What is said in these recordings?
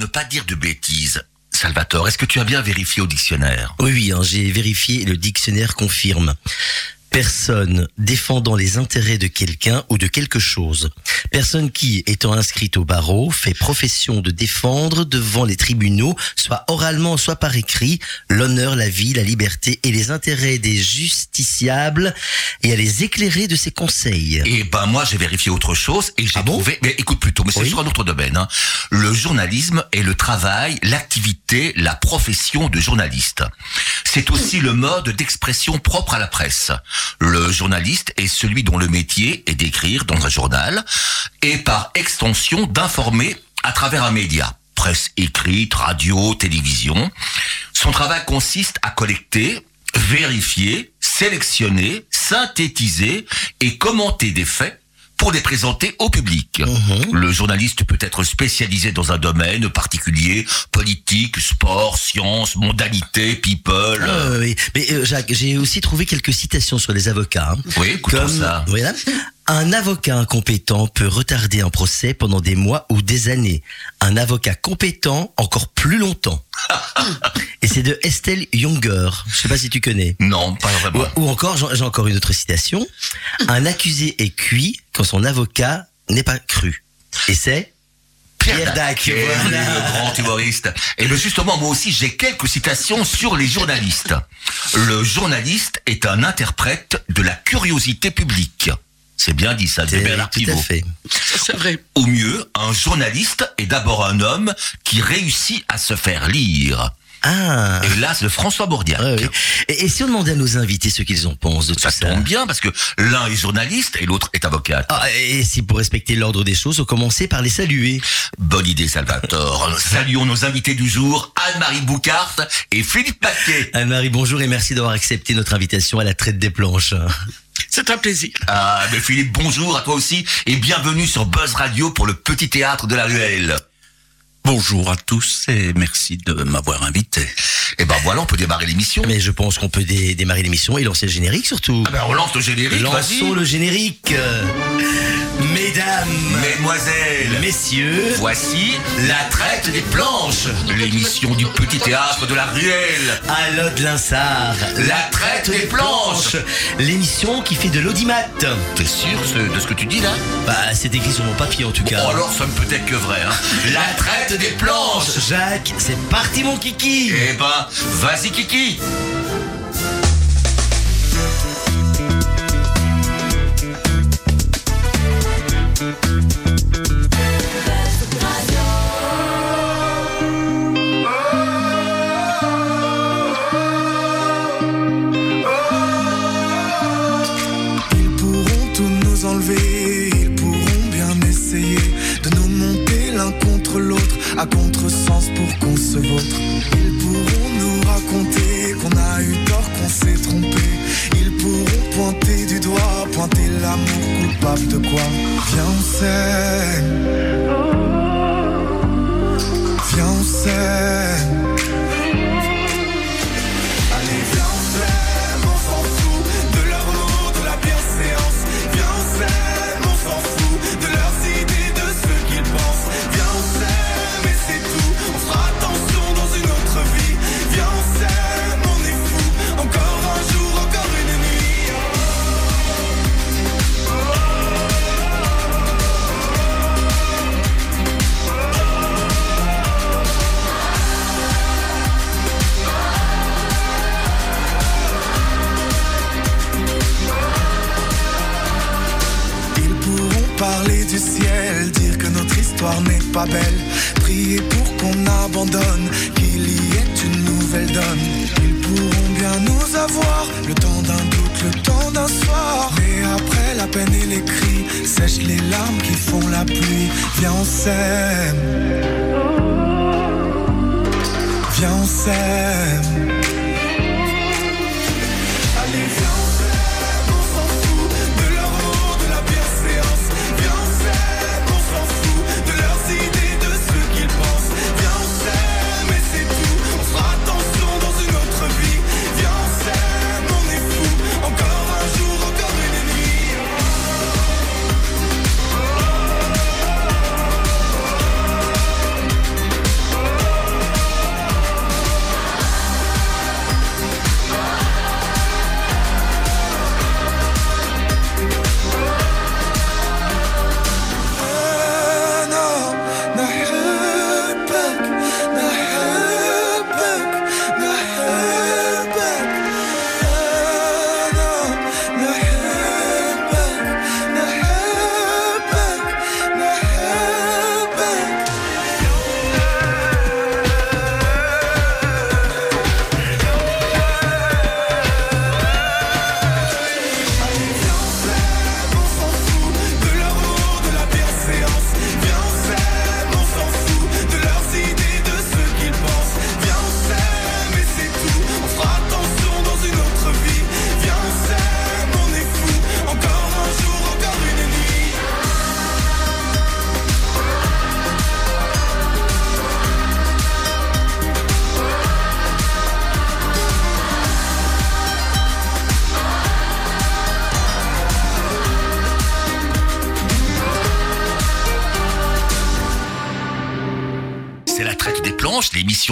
ne pas dire de bêtises, Salvatore, est-ce que tu as bien vérifié au dictionnaire? Oui, oui, hein, j'ai vérifié et le dictionnaire confirme. Personne défendant les intérêts de quelqu'un ou de quelque chose. Personne qui, étant inscrite au barreau, fait profession de défendre devant les tribunaux, soit oralement, soit par écrit, l'honneur, la vie, la liberté et les intérêts des justiciables et à les éclairer de ses conseils. Eh ben moi j'ai vérifié autre chose et j'ai Ah bon? trouvé. Mais écoute plutôt, mais c'est Oui. sur un autre domaine. hein. Le journalisme est le travail, l'activité, la profession de journaliste. C'est aussi le mode d'expression propre à la presse. Le journaliste est celui dont le métier est d'écrire dans un journal et par extension d'informer à travers un média. Presse écrite, radio, télévision. Son travail consiste à collecter, vérifier, sélectionner, synthétiser et commenter des faits pour les présenter au public. Le journaliste peut être spécialisé dans un domaine particulier, politique, sport, sciences, mondanité, people. Ah, oui. Mais euh, Jacques, j'ai aussi trouvé quelques citations sur les avocats. hein. Oui, écoutons Comme, ça. voilà. Un avocat incompétent peut retarder un procès pendant des mois ou des années. Un avocat compétent encore plus longtemps. Et c'est de Estelle Younger. Je sais pas si tu connais. Non, pas Ou, vraiment. ou encore, j'en- j'ai encore une autre citation. Un accusé est cuit quand son avocat n'est pas cru. Et c'est Pierre Dac, voilà. le grand humoriste. Et bien justement, moi aussi, j'ai quelques citations sur les journalistes. Le journaliste est un interprète de la curiosité publique. C'est bien dit ça, de C'est- Bernard tout à Pivot. fait. C'est vrai. Au mieux, un journaliste est d'abord un homme qui réussit à se faire lire. Ah. Hélas, de François Bourdiac. Ouais, oui. et, et si on demandait à nos invités ce qu'ils en pensent de tout Ça ça, tombe bien parce que l'un est journaliste et l'autre est avocat. Ah, et si pour respecter l'ordre des choses, on commençait par les saluer. Bonne idée, Salvatore. Saluons nos invités du jour, Anne-Marie Boucart et Philippe Paquet. Anne-Marie, bonjour et merci d'avoir accepté notre invitation à la traite des planches. C'est un plaisir. Ah, mais Philippe, bonjour à toi aussi et bienvenue sur Buzz Radio pour le petit théâtre de la ruelle. Bonjour à tous et merci de m'avoir invité. Et ben voilà, on peut démarrer l'émission. Mais je pense qu'on peut dé- démarrer l'émission et lancer le générique surtout. Ah ben on lance le générique, Lançons le générique. Mesdames, Mesdemoiselles, messieurs, voici La Traite des Planches, l'émission du petit théâtre de la ruelle. à l'ode Linsard, La Traite des Planches. l'émission qui fait de l'audimat. T'es sûr de ce que tu dis là? Bah, c'est écrit sur mon papier en tout cas. Oh alors ça ne peut être que vrai. Hein. La Traite des Planches. Jacques, c'est parti mon kiki. Eh ben, vas-y Kiki. Ils pourront tout nous enlever, à contresens pour qu'on se vautre. Ils pourront nous raconter qu'on a eu tort, qu'on s'est trompé. Ils pourront pointer du doigt, pointer l'amour coupable de quoi? Viens, on s'aime. Viens, on s'aime.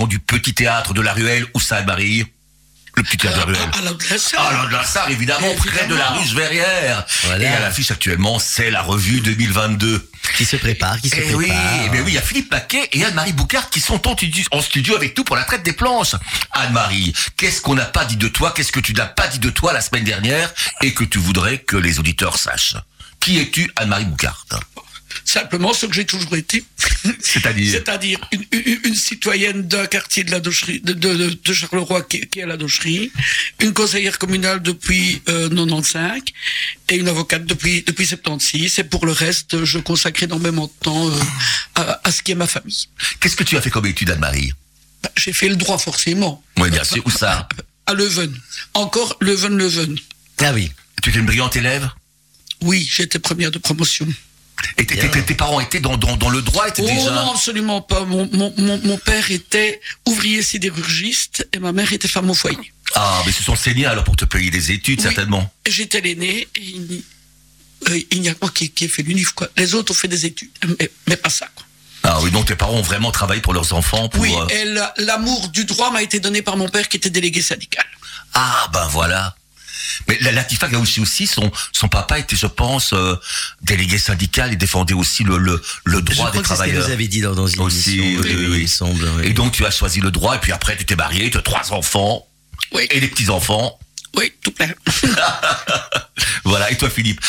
Du petit théâtre de la ruelle où ça, Marie Le petit théâtre de la ruelle. À de la. Ah, là, de la Sarre, évidemment, près de la rue Verrières. Voilà. Et à l'affiche actuellement, c'est la revue 2022. Qui se prépare, qui se Eh prépare. oui, eh ben oui, il y a Philippe Paquet et Anne-Marie Boucard qui sont en studio, en studio avec nous pour la traite des planches. Anne-Marie, qu'est-ce qu'on n'a pas dit de toi Qu'est-ce que tu n'as pas dit de toi la semaine dernière et que tu voudrais que les auditeurs sachent? Qui es-tu, Anne-Marie Boucard? Simplement ce que j'ai toujours été. C'est-à-dire C'est-à-dire une, une- une citoyenne d'un quartier de la Docherie, de, de- de- de Charleroi qui, qui est à la Docherie, une conseillère communale depuis euh, 95 et une avocate depuis depuis 76. Et pour le reste, je consacre énormément de temps euh, à, à ce qui est ma famille. Qu'est-ce que tu as fait comme étude, Anne-Marie? Bah, j'ai fait le droit forcément. Oui, bien sûr. Où ça? À Leuven. Encore Leuven-Leuven. Ah oui. Tu étais une brillante élève? Oui, j'étais première de promotion. Et tes, parents étaient dans, dans, dans le droit étaient Oh déjà... non, absolument pas. Mon, mon, mon, mon père était ouvrier sidérurgiste et ma mère était femme au foyer. Ah, mais ce sont saignés alors pour te payer des études, Oui. certainement. J'étais l'aîné et il, n'y- euh, il n'y a que moi qui, qui ai fait l'UNIF. Quoi. Les autres ont fait des études, mais, mais pas ça. Quoi. Ah oui, donc tes parents ont vraiment travaillé pour leurs enfants pour... Oui, euh, et l'amour du droit m'a été donné par mon père qui était délégué syndical. Ah ben voilà. Mais la Latifa Gaouchi aussi, son, son papa était, je pense, euh, délégué syndical et défendait aussi le, le, le Je droit crois des que travailleurs. nous avait dit dans, dans une Aussi, émission. oui, oui, oui. il me semble. oui. Et donc tu as choisi le droit et puis après tu t'es marié, tu as trois enfants Oui, et des petits-enfants. oui, tout plein. Voilà, et toi Philippe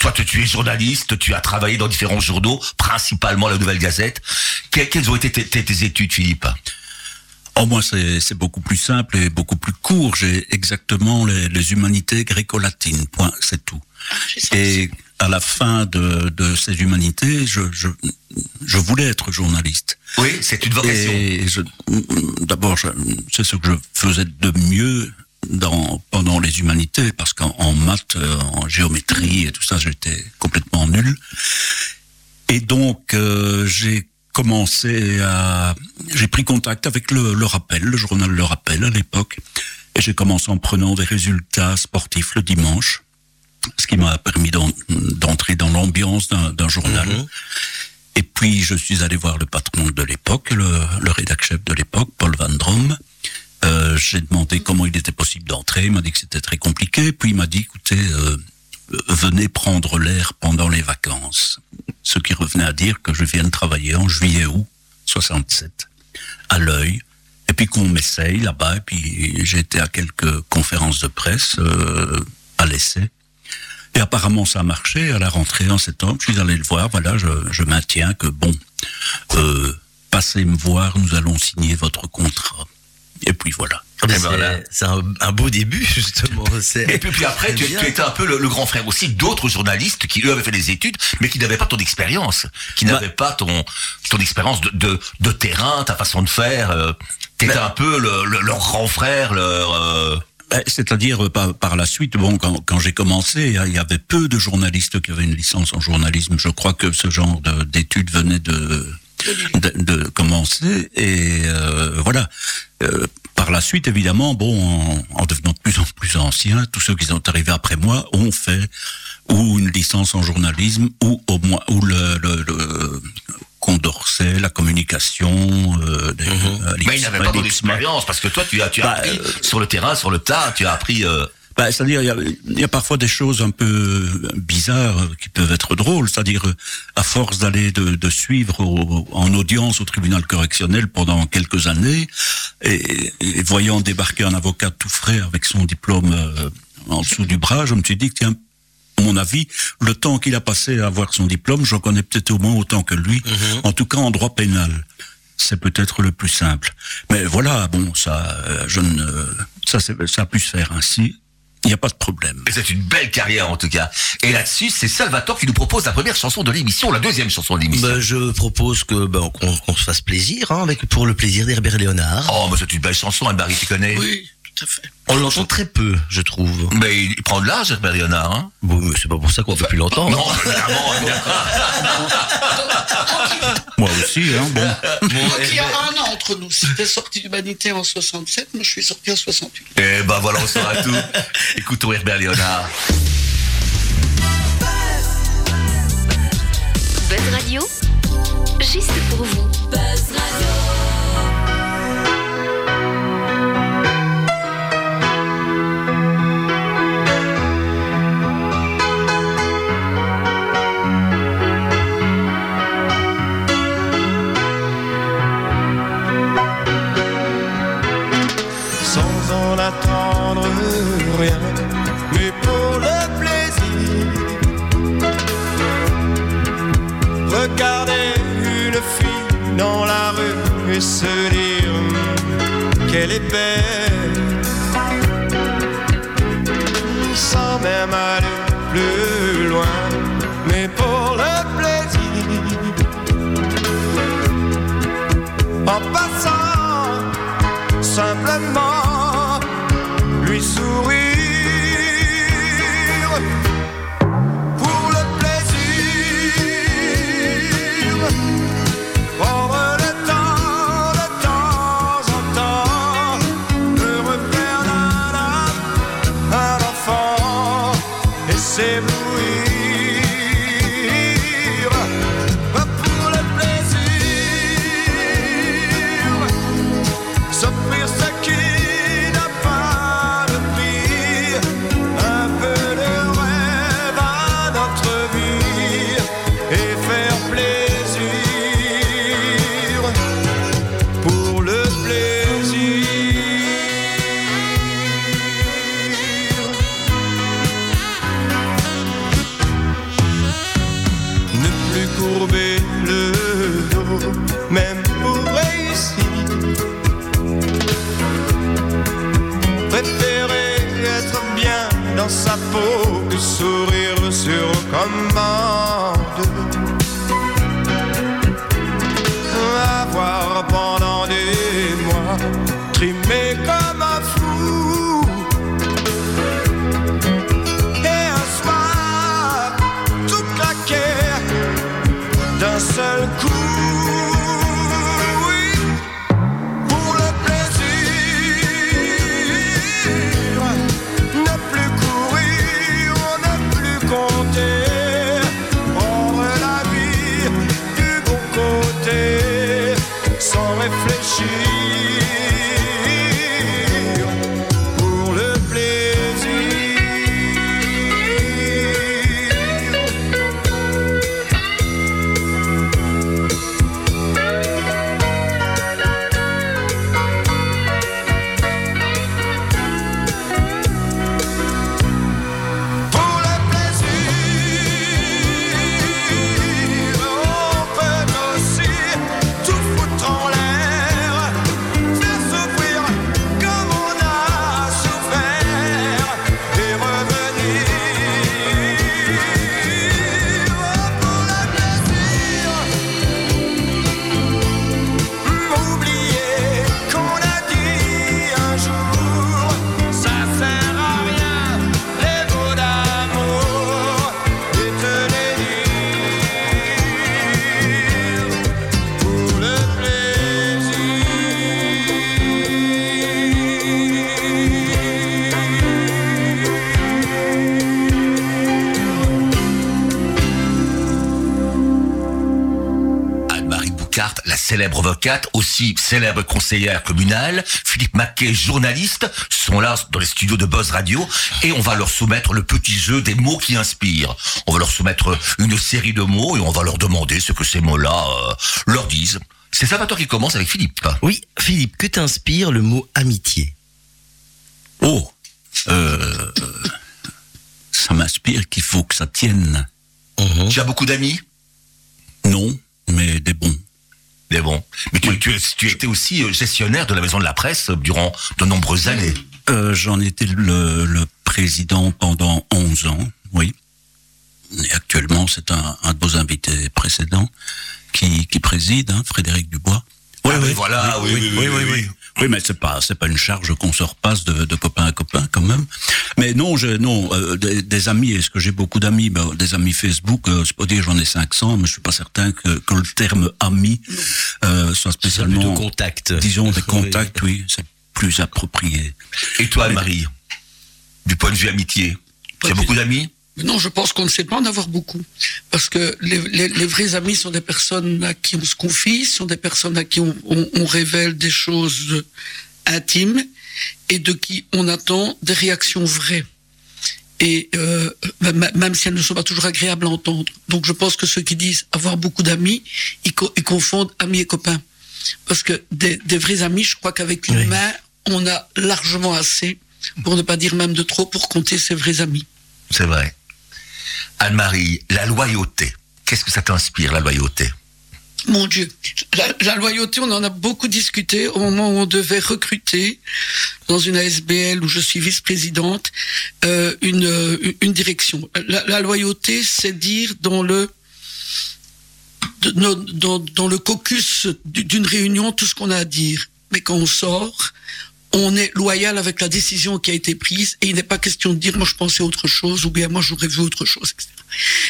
toi, tu, tu es journaliste, tu as travaillé dans différents journaux, principalement la Nouvelle Gazette. Que- quelles ont été tes, tes- tes études, Philippe? Oh, moi, c'est c'est beaucoup plus simple et beaucoup plus court. J'ai exactement les, les humanités gréco-latines. Point, c'est tout. Aussi. Et à la fin de, de ces humanités, je, je, je voulais être journaliste. Oui, c'est une vocation. Et je- d'abord, je- c'est ce que je faisais de mieux dans, pendant les humanités, parce qu'en en maths, en géométrie et tout ça, j'étais complètement nul. Et donc, euh, j'ai commencé à... J'ai pris contact avec le, le Rappel, le journal Le Rappel à l'époque, et j'ai commencé en prenant des résultats sportifs le dimanche, ce qui m'a permis d'en- d'entrer dans l'ambiance d'un journal. Mhm. Et puis, je suis allé voir le patron de l'époque, le, le rédacteur chef de l'époque, Paul Van Drom. Euh, J'ai demandé comment il était possible d'entrer. Il m'a dit que c'était très compliqué. Puis il m'a dit, écoutez, euh, venez prendre l'air pendant les vacances. Ce qui revenait à dire que je vienne travailler en juillet-août 67, à l'œil. Et puis qu'on m'essaye là-bas. Et puis j'ai été à quelques conférences de presse euh, à l'essai. Et apparemment, ça a marché. À la rentrée en septembre, je suis allé le voir. Voilà, je, je maintiens que bon, euh, passez me voir, nous allons signer votre contrat. Et puis voilà. Ah, ben c'est voilà. un, un beau début, justement. Et puis, puis après, tu, tu étais un peu le, le grand frère aussi d'autres journalistes qui, eux, avaient fait des études, mais qui n'avaient pas ton expérience, qui n'avaient pas ton, ton expérience de, de, de terrain, ta façon de faire. Euh, T'étais un peu le, le- leur grand frère, leur... euh, Eh, C'est-à-dire, euh, par, par la suite, bon, quand, quand j'ai commencé, il y avait peu de journalistes qui avaient une licence en journalisme. Je crois que ce genre de- d'études venait de, de, de commencer. Et euh, voilà. Euh, par la suite, évidemment, bon, en, en devenant de plus en plus anciens, tous ceux qui sont arrivés après moi ont fait ou une licence en journalisme, ou au moins, ou le, le, le Condorcet, la communication. Euh, des- euh, Mais ils n'avaient pas ton l'IPSMA. expérience, parce que toi, tu as, tu as Bah, appris sur le terrain, sur le tas, tu as appris... Bah, c'est-à-dire, il y y a parfois des choses un peu bizarres qui peuvent être drôles. C'est-à-dire, à force d'aller de, de suivre au- en audience au tribunal correctionnel pendant quelques années, et, et voyant débarquer un avocat tout frais avec son diplôme euh, en dessous du bras, je me suis dit que, tiens, à mon avis, le temps qu'il a passé à avoir son diplôme, j'en connais peut-être au moins autant que lui, en tout cas en droit pénal. C'est peut-être le plus simple. Mais voilà, bon, ça, euh, je ne, ça, ça a pu se faire ainsi. Il n'y a pas de problème. Et c'est une belle carrière en tout cas. Et là-dessus, c'est Salvatore qui nous propose la première chanson de l'émission, la deuxième chanson de l'émission. Bah, je propose que bah, qu'on se fasse plaisir, hein, avec pour le plaisir d'Herbert Léonard. Oh, mais c'est une belle chanson, Anne-Marie, tu connais? Oui, tout à fait. On l'entend très peu, je trouve. Mais il prend de l'âge, Herbert Léonard. Hein Bon, mais c'est pas pour ça qu'on fait plus longtemps. non, évidemment. Moi aussi, hein, bon. Donc, il y a un an entre nous. C'était sorti d'humanité en 67, moi je suis sorti en 68. Eh ben voilà, on saura tout. Écoutons Herbert Léonard. Buzz Radio, juste pour vous. Dans la rue et se dire qu'elle est belle, sans même aller plus célèbre avocate, aussi célèbre conseillère communale, Philippe Maquet, journaliste, sont là dans les studios de Buzz Radio et on va leur soumettre le petit jeu des mots qui inspirent. On va leur soumettre une série de mots et on va leur demander ce que ces mots-là euh, leur disent. C'est Salvatore qui commence avec Philippe? Oui, Philippe, que t'inspire le mot amitié? Oh, euh, ça m'inspire qu'il faut que ça tienne. Mhm. Tu as beaucoup d'amis? Non, mais des bons. Mais bon. Mais tu, tu, tu étais aussi euh, gestionnaire de la maison de la presse euh, durant de nombreuses années. Euh, J'en étais le, le président pendant 11 ans, oui. Et actuellement, c'est un, un de vos invités précédents qui, qui préside, hein, Frédéric Dubois. Ah oui, voilà, oui, oui, oui, oui, oui. Oui, mais c'est pas c'est pas une charge qu'on se repasse de, de copain à copain quand même. Mais non, je non euh, des, des amis. Est-ce que j'ai beaucoup d'amis? Ben, Des amis Facebook. Euh, c'est pas dire j'en ai 500, mais je suis pas certain que, que le terme ami euh, soit spécialement. plutôt contact. Disons des Oui. contacts, oui, c'est plus approprié. Et toi, Marie? Du point de vue amitié, tu as beaucoup d'amis? Non, je pense qu'on ne sait pas en avoir beaucoup. Parce que les, les- les vrais amis sont des personnes à qui on se confie, sont des personnes à qui on, on- on révèle des choses intimes et de qui on attend des réactions vraies. Et euh, même si elles ne sont pas toujours agréables à entendre. Donc je pense que ceux qui disent avoir beaucoup d'amis, ils, co- ils confondent amis et copains. Parce que des, des vrais amis, je crois qu'avec une Oui. main, on a largement assez pour ne pas dire même de trop, pour compter ses vrais amis. C'est vrai. Anne-Marie, la loyauté. Qu'est-ce que ça t'inspire, la loyauté? Mon Dieu, la, loyauté, on en a beaucoup discuté au moment où on devait recruter dans une ASBL où je suis vice-présidente euh, une, une direction. La, loyauté, c'est dire dans le dans le caucus d'une réunion tout ce qu'on a à dire. Mais quand on sort, on est loyal avec la décision qui a été prise et il n'est pas question de dire moi je pensais autre chose ou bien moi j'aurais vu autre chose, etc.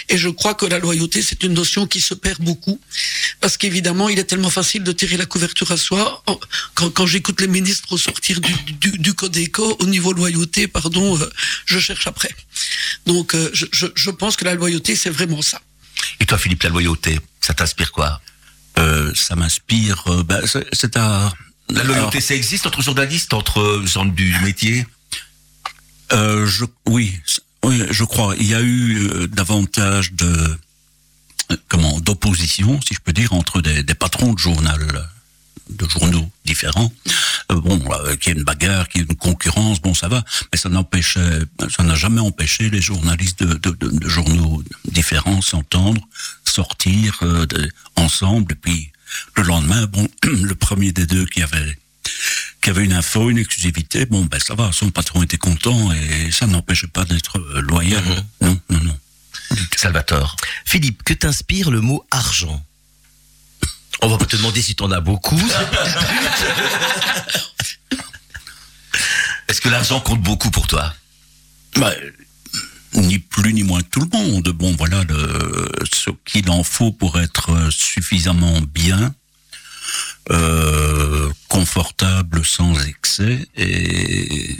Et je crois que la loyauté c'est une notion qui se perd beaucoup parce qu'évidemment il est tellement facile de tirer la couverture à soi. Quand, quand j'écoute les ministres au sortir du, du, du code éco au niveau loyauté, pardon, euh, je cherche après. Donc euh, je, je, je pense que la loyauté c'est vraiment ça. Et toi Philippe, la loyauté, ça t'inspire quoi? Euh, Ça m'inspire, ben, c'est à la loyauté, ça existe entre journalistes, entre gens du métier? Euh, je, oui, oui, je crois. Il y a eu euh, davantage de euh, comment d'opposition, si je peux dire, entre des, des patrons de journal, de journaux différents. Euh, bon, euh, qu'il y ait une bagarre, qu'il y ait une concurrence, bon, ça va, mais ça n'empêchait, ça n'a jamais empêché les journalistes de, de, de, de journaux différents s'entendre, sortir euh, ensemble, et puis le lendemain, bon, le premier des deux qui avait qui avait une info, une exclusivité, bon ben ça va, son patron était content et ça n'empêchait pas d'être euh, loyal. Mhm. Non, non, non. Salvatore. Philippe, que t'inspire le mot argent? On va pas te demander si t'en as beaucoup. Est-ce que l'argent compte beaucoup pour toi? Bah, ni plus ni moins que tout le monde. Bon, voilà le, ce qu'il en faut pour être suffisamment bien, euh, confortable sans excès et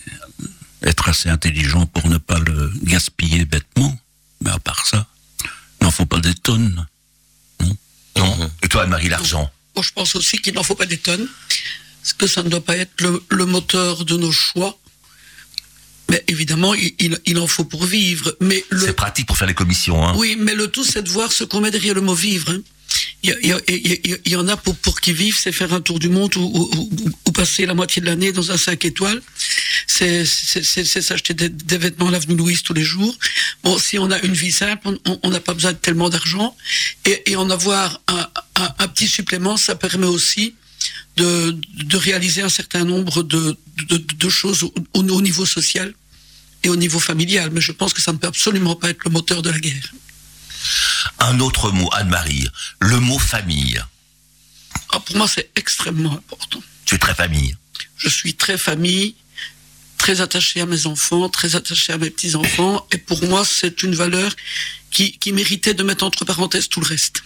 être assez intelligent pour ne pas le gaspiller bêtement. Mais à part ça, il n'en faut pas des tonnes. Non. Et toi, Anne-Marie, l'argent? Moi, je pense aussi qu'il n'en faut pas des tonnes, parce que ça ne doit pas être le, le moteur de nos choix. Mais évidemment, il, il, il en faut pour vivre. Mais le, C'est pratique pour faire les commissions. Hein. oui, mais le tout, c'est de voir ce qu'on met derrière le mot vivre. hein. Il y, a- il y en a pour, pour qui vivent, c'est faire un tour du monde ou, ou- ou- passer la moitié de l'année dans un 5 étoiles. C'est c'est- c'est- c'est s'acheter des, des vêtements à l'avenue Louise tous les jours. Bon, si on a une vie simple, on n'a pas besoin de tellement d'argent. Et, et en avoir un, un, un petit supplément, ça permet aussi de, de réaliser un certain nombre de, de, de choses au, au- au niveau social et au niveau familial. Mais je pense que ça ne peut absolument pas être le moteur de la guerre. Un autre mot, Anne-Marie. Le mot famille. Ah, pour moi, c'est extrêmement important. Tu es très famille. Je suis très famille, très attaché à mes enfants, très attaché à mes petits-enfants. Et pour moi, c'est une valeur qui, qui méritait de mettre entre parenthèses tout le reste.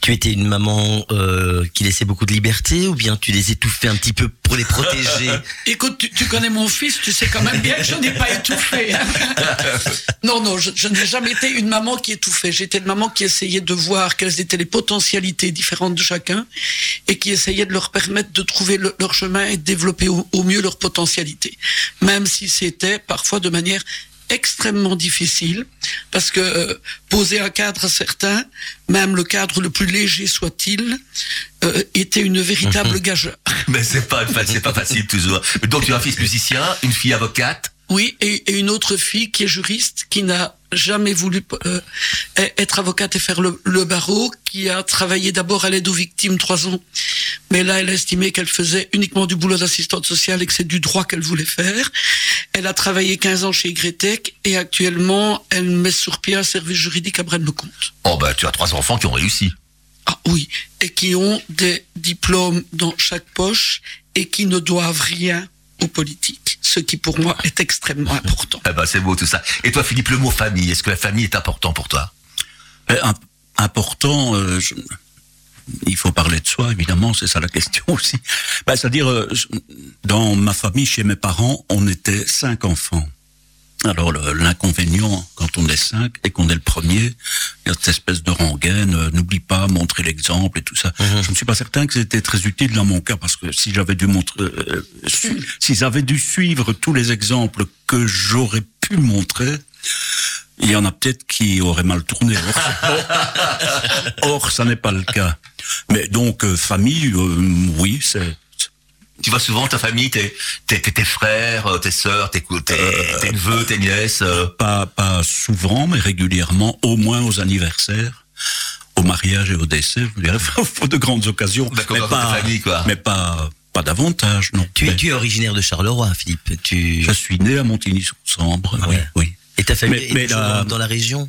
Tu étais une maman euh, qui laissait beaucoup de liberté ou bien tu les étouffais un petit peu pour les protéger Écoute, tu, tu connais mon fils, tu sais quand même bien que je n'ai pas étouffé. non, non, je, je n'ai jamais été une maman qui étouffait. J'étais une maman qui essayait de voir quelles étaient les potentialités différentes de chacun et qui essayait de leur permettre de trouver le- leur chemin et de développer au, au mieux leurs potentialités. Même si c'était parfois de manière extrêmement difficile parce que euh, poser un cadre à certains, même le cadre le plus léger soit-il, euh, était une véritable gageure. Mais c'est pas, c'est pas facile toujours. Donc tu as un fils musicien, une fille avocate. Oui, et, et une autre fille qui est juriste, qui n'a jamais voulu euh, être avocate et faire le, le barreau, qui a travaillé d'abord à l'aide aux victimes trois ans, mais là elle a estimé qu'elle faisait uniquement du boulot d'assistante sociale et que c'est du droit qu'elle voulait faire. Elle a travaillé 15 ans chez YTech et actuellement elle met sur pied un service juridique à Braine-le-Comte. Oh ben tu as trois enfants qui ont réussi. Ah oui, et qui ont des diplômes dans chaque poche et qui ne doivent rien aux politiques, ce qui pour moi est extrêmement important. Eh ben c'est beau tout ça. Et toi Philippe, le mot famille, est-ce que la famille est important pour toi? Im- important, euh, je- il faut parler de soi, évidemment, c'est ça la question aussi. Ben, C'est-à-dire, euh, dans ma famille, chez mes parents, on était cinq enfants. Alors l'inconvénient, quand on est cinq et qu'on est le premier, il y a cette espèce de rengaine, euh, n'oublie pas, montrer l'exemple et tout ça. Je ne suis pas certain que c'était très utile dans mon cas, parce que si j'avais dû montrer, euh, s'ils avaient dû suivre tous les exemples que j'aurais pu montrer, il y en a peut-être qui auraient mal tourné. Or, Or, ça n'est pas le cas. Mais donc, euh, famille, euh, oui, c'est Tu vois souvent ta famille, tes, tes, tes, tes frères, euh, tes sœurs, tes, cou- tes, tes neveux, tes nièces. euh, Pas, pas souvent, mais régulièrement, au moins aux anniversaires, au mariage et au décès, je dirais, de grandes occasions. Mais pas, famille, quoi. mais pas, pas davantage, non. Tu, Mais tu es originaire de Charleroi, Philippe. Tu... Je suis né à Montigny-sur-Sambre, Ah oui. Et ta famille Mais- est mais la- dans la région?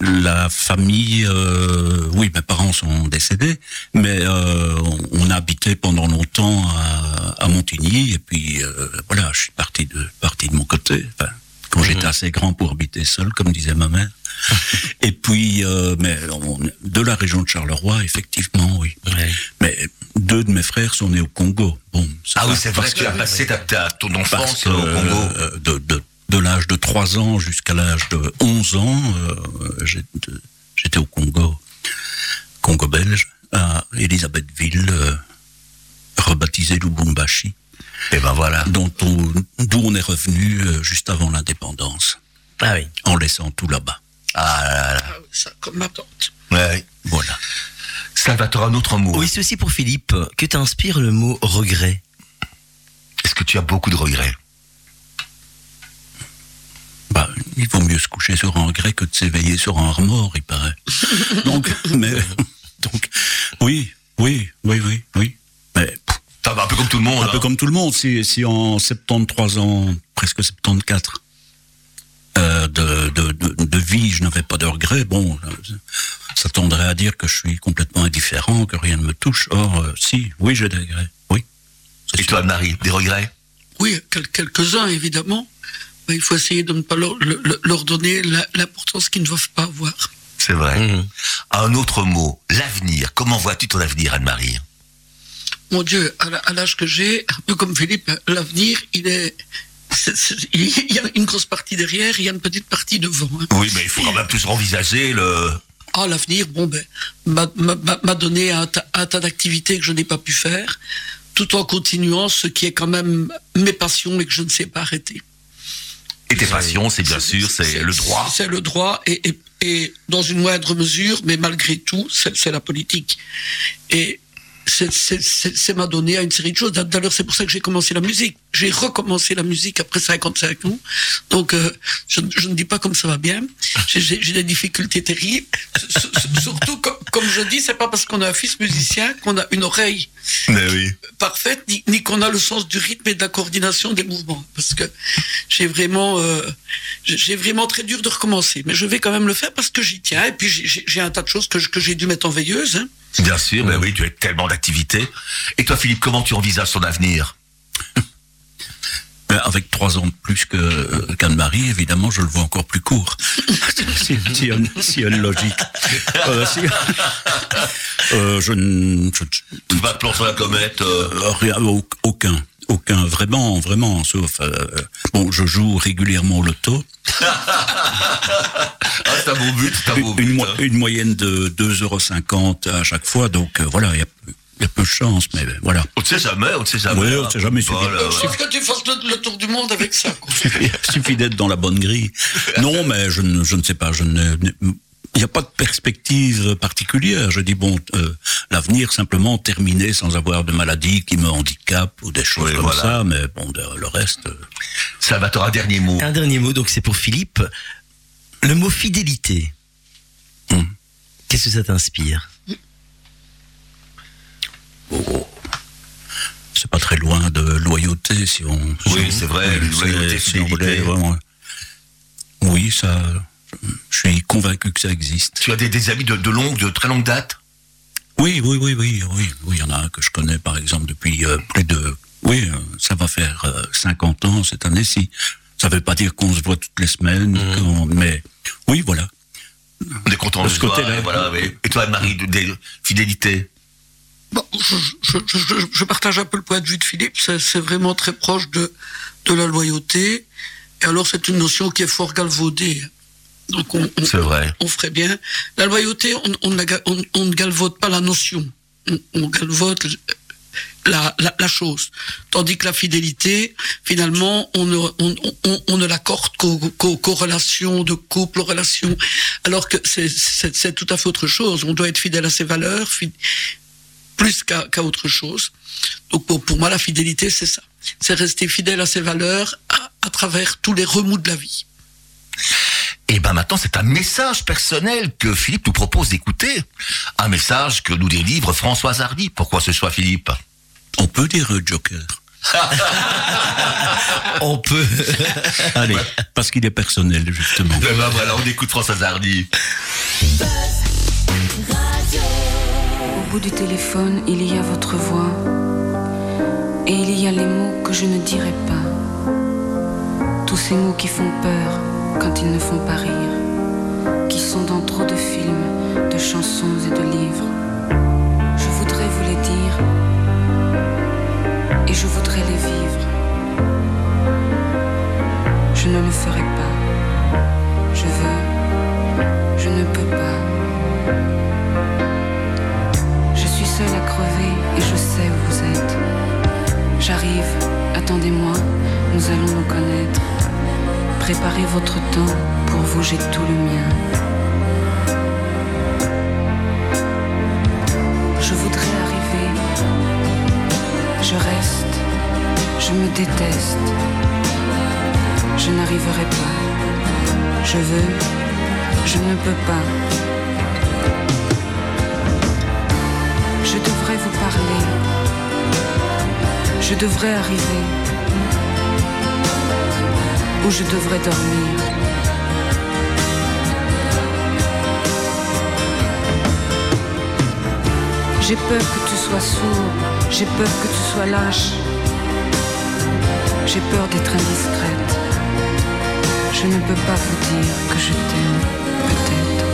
La famille, euh, oui, mes parents sont décédés, mais euh, on, a habité pendant longtemps à, à Montigny, et puis euh, voilà, je suis parti de parti de mon côté. Enfin, quand j'étais assez grand pour habiter seul, comme disait ma mère. et puis, euh, mais on- de la région de Charleroi, effectivement, oui. Ouais. Mais deux de mes frères sont nés au Congo. Bon, Ah oui, c'est vrai que tu as passé ta, ta- ton parce enfance que au Congo. euh, de, de, de l'âge de 3 ans jusqu'à l'âge de 11 ans, euh, j'étais au Congo, Congo belge, à Elisabethville, euh, rebaptisé Lubumbashi, Et ben voilà. on- d'où on est revenu euh, juste avant l'indépendance, Ah oui. en laissant tout là-bas. Ah là là. Ah oui, ça, comme ma tante. Ouais. Voilà. Salvatore, un autre mot. Oui, c'est aussi pour Philippe. Que t'inspire le mot regret Est-ce que tu as beaucoup de regrets? Bah, il vaut mieux se coucher sur un regret que de s'éveiller sur un remords, il paraît. donc, mais, donc, oui, oui, oui, oui, oui. Mais, pff, Ça va un peu comme tout le monde. un peu hein. comme tout le monde, si, si en 73 ans, presque 74, euh, de, de, de, de vie, je n'avais pas de regrets, bon, ça tendrait à dire que je suis complètement indifférent, que rien ne me touche. Or, euh, si, oui, j'ai des regrets, oui. Et sûr. toi, Marie, des regrets? Oui, quel- quelques-uns, évidemment. Il faut essayer de ne pas leur, le- le- leur donner l'importance qu'ils ne doivent pas avoir. C'est vrai. Mhm. Un autre mot, l'avenir. Comment vois-tu ton avenir, Anne-Marie? Mon Dieu, à l'âge que j'ai, un peu comme Philippe, l'avenir, il est, il y a une grosse partie derrière, il y a une petite partie devant. hein. Oui, mais il faut quand même plus envisager le. Ah, l'avenir, bon, ben, m'a- donné un, tas- un tas d'activités que je n'ai pas pu faire, tout en continuant ce qui est quand même mes passions et que je ne sais pas arrêter. Et tes passions, c'est bien sûr, c'est le droit. C'est le droit et, et, et dans une moindre mesure, mais malgré tout, c'est c'est la politique. Et c'est- m'a donné à une série de choses. D'ailleurs, c'est pour ça que j'ai commencé la musique. J'ai recommencé la musique après 55 ans. Donc, euh, je, je ne dis pas comme ça va bien. J'ai- des difficultés terribles. Surtout, comme, comme je dis, c'est pas parce qu'on a un fils musicien qu'on a une oreille oui. parfaite, ni, ni qu'on a le sens du rythme et de la coordination des mouvements. Parce que j'ai vraiment, euh, j'ai vraiment très dur de recommencer. Mais je vais quand même le faire parce que j'y tiens. Et puis j'ai- un tas de choses que j'ai dû mettre en veilleuse. Hein. Bien sûr, mais oui, tu as tellement d'activités. Et toi, Philippe, comment tu envisages ton avenir Mais avec trois ans de plus que euh, qu'Anne-Marie, évidemment, je le vois encore plus court. si, une- une logique. Euh, si- Euh, je ne... je- te planter sur la comète euh, euh, rien, au- aucun. Aucun, vraiment, vraiment, sauf... euh, bon, je joue régulièrement au loto. Ah, c'est un beau but, c'est un beau Une, but. mo- hein. une moyenne de 2,50€ à chaque fois, donc euh, voilà, il y a, il y a peu de chance, mais voilà. On ne sait jamais, on ne sait jamais. On hein. ne sait jamais, Voilà, voilà. trouve que tu fasses le, le tour du monde avec ça. quoi. Il suffit d'être dans la bonne grille. Non, mais je ne, je ne sais pas. Je ne, il n'y a pas de perspective particulière. Je dis bon, euh, l'avenir simplement terminer sans avoir de maladie qui me handicape ou des choses Oui, comme voilà. ça. Mais bon, de- le reste. euh, Salvatore, un dernier mot. Un dernier mot, donc c'est pour Philippe. Le mot fidélité. Hmm. Qu'est-ce que ça t'inspire? C'est pas très loin de loyauté si on. Oui, c'est vrai, loyauté, c'est- si on fidélité. voulait vraiment- Oui, ça. Je suis convaincu que ça existe. Tu as des, des amis de, de longue, de très longue date? Oui, oui, oui, oui, oui, oui. Il y en a un que je connais, par exemple, depuis euh, plus de. Oui, euh, ça va faire euh, 50 ans cette année-ci. Ça veut pas dire qu'on se voit toutes les semaines, qu'on- mais oui, voilà. On est content De ce se voir, côté-là. et Voilà, oui. Et toi, Anne-Marie, de- des fidélités? Bon, je, je, je, je- je partage un peu le point de vue de Philippe. C'est c'est vraiment très proche de, de la loyauté. Et alors, c'est une notion qui est fort galvaudée. Donc, on, on, C'est vrai. on ferait bien. La loyauté, on, on, la ne galvaude pas la notion. On, on galvaude la, la, la chose. Tandis que la fidélité, finalement, on ne, on, ne l'accorde qu'aux qu'aux- qu'aux relations de couple, aux relations. Alors que c'est- c'est c'est tout à fait autre chose. On doit être fidèle à ses valeurs, plus qu'à qu'à autre chose. Donc pour, pour moi, la fidélité, c'est ça. C'est rester fidèle à ses valeurs à, à travers tous les remous de la vie. Et ben maintenant, c'est un message personnel que Philippe nous propose d'écouter. Un message que nous délivre Françoise Hardy. Pourquoi ce choix, Philippe? On peut dire Joker. On peut. Allez, parce qu'il est personnel, justement. Ben ben voilà, on écoute Françoise Hardy. Au bout du téléphone, il y a votre voix. Et il y a les mots que je ne dirai pas. Tous ces mots qui font peur quand ils ne font pas rire. Qui sont dans trop de films, de chansons et de livres. Je voudrais vous les dire. Et je voudrais les vivre. Je ne le ferai pas. Je veux. Je ne peux pas. Je suis seule à crever et je sais où vous êtes. J'arrive, attendez-moi, nous allons nous connaître. Préparez votre temps, pour vous j'ai tout le mien. Je voudrais arriver, je reste, je me déteste. Je n'arriverai pas, je veux, je ne peux pas. Je devrais vous parler. Je devrais arriver. Ou je devrais dormir. J'ai peur que tu sois sourd. J'ai peur que tu sois lâche. J'ai peur d'être indiscrète. Je ne peux pas vous dire que je t'aime, peut-être.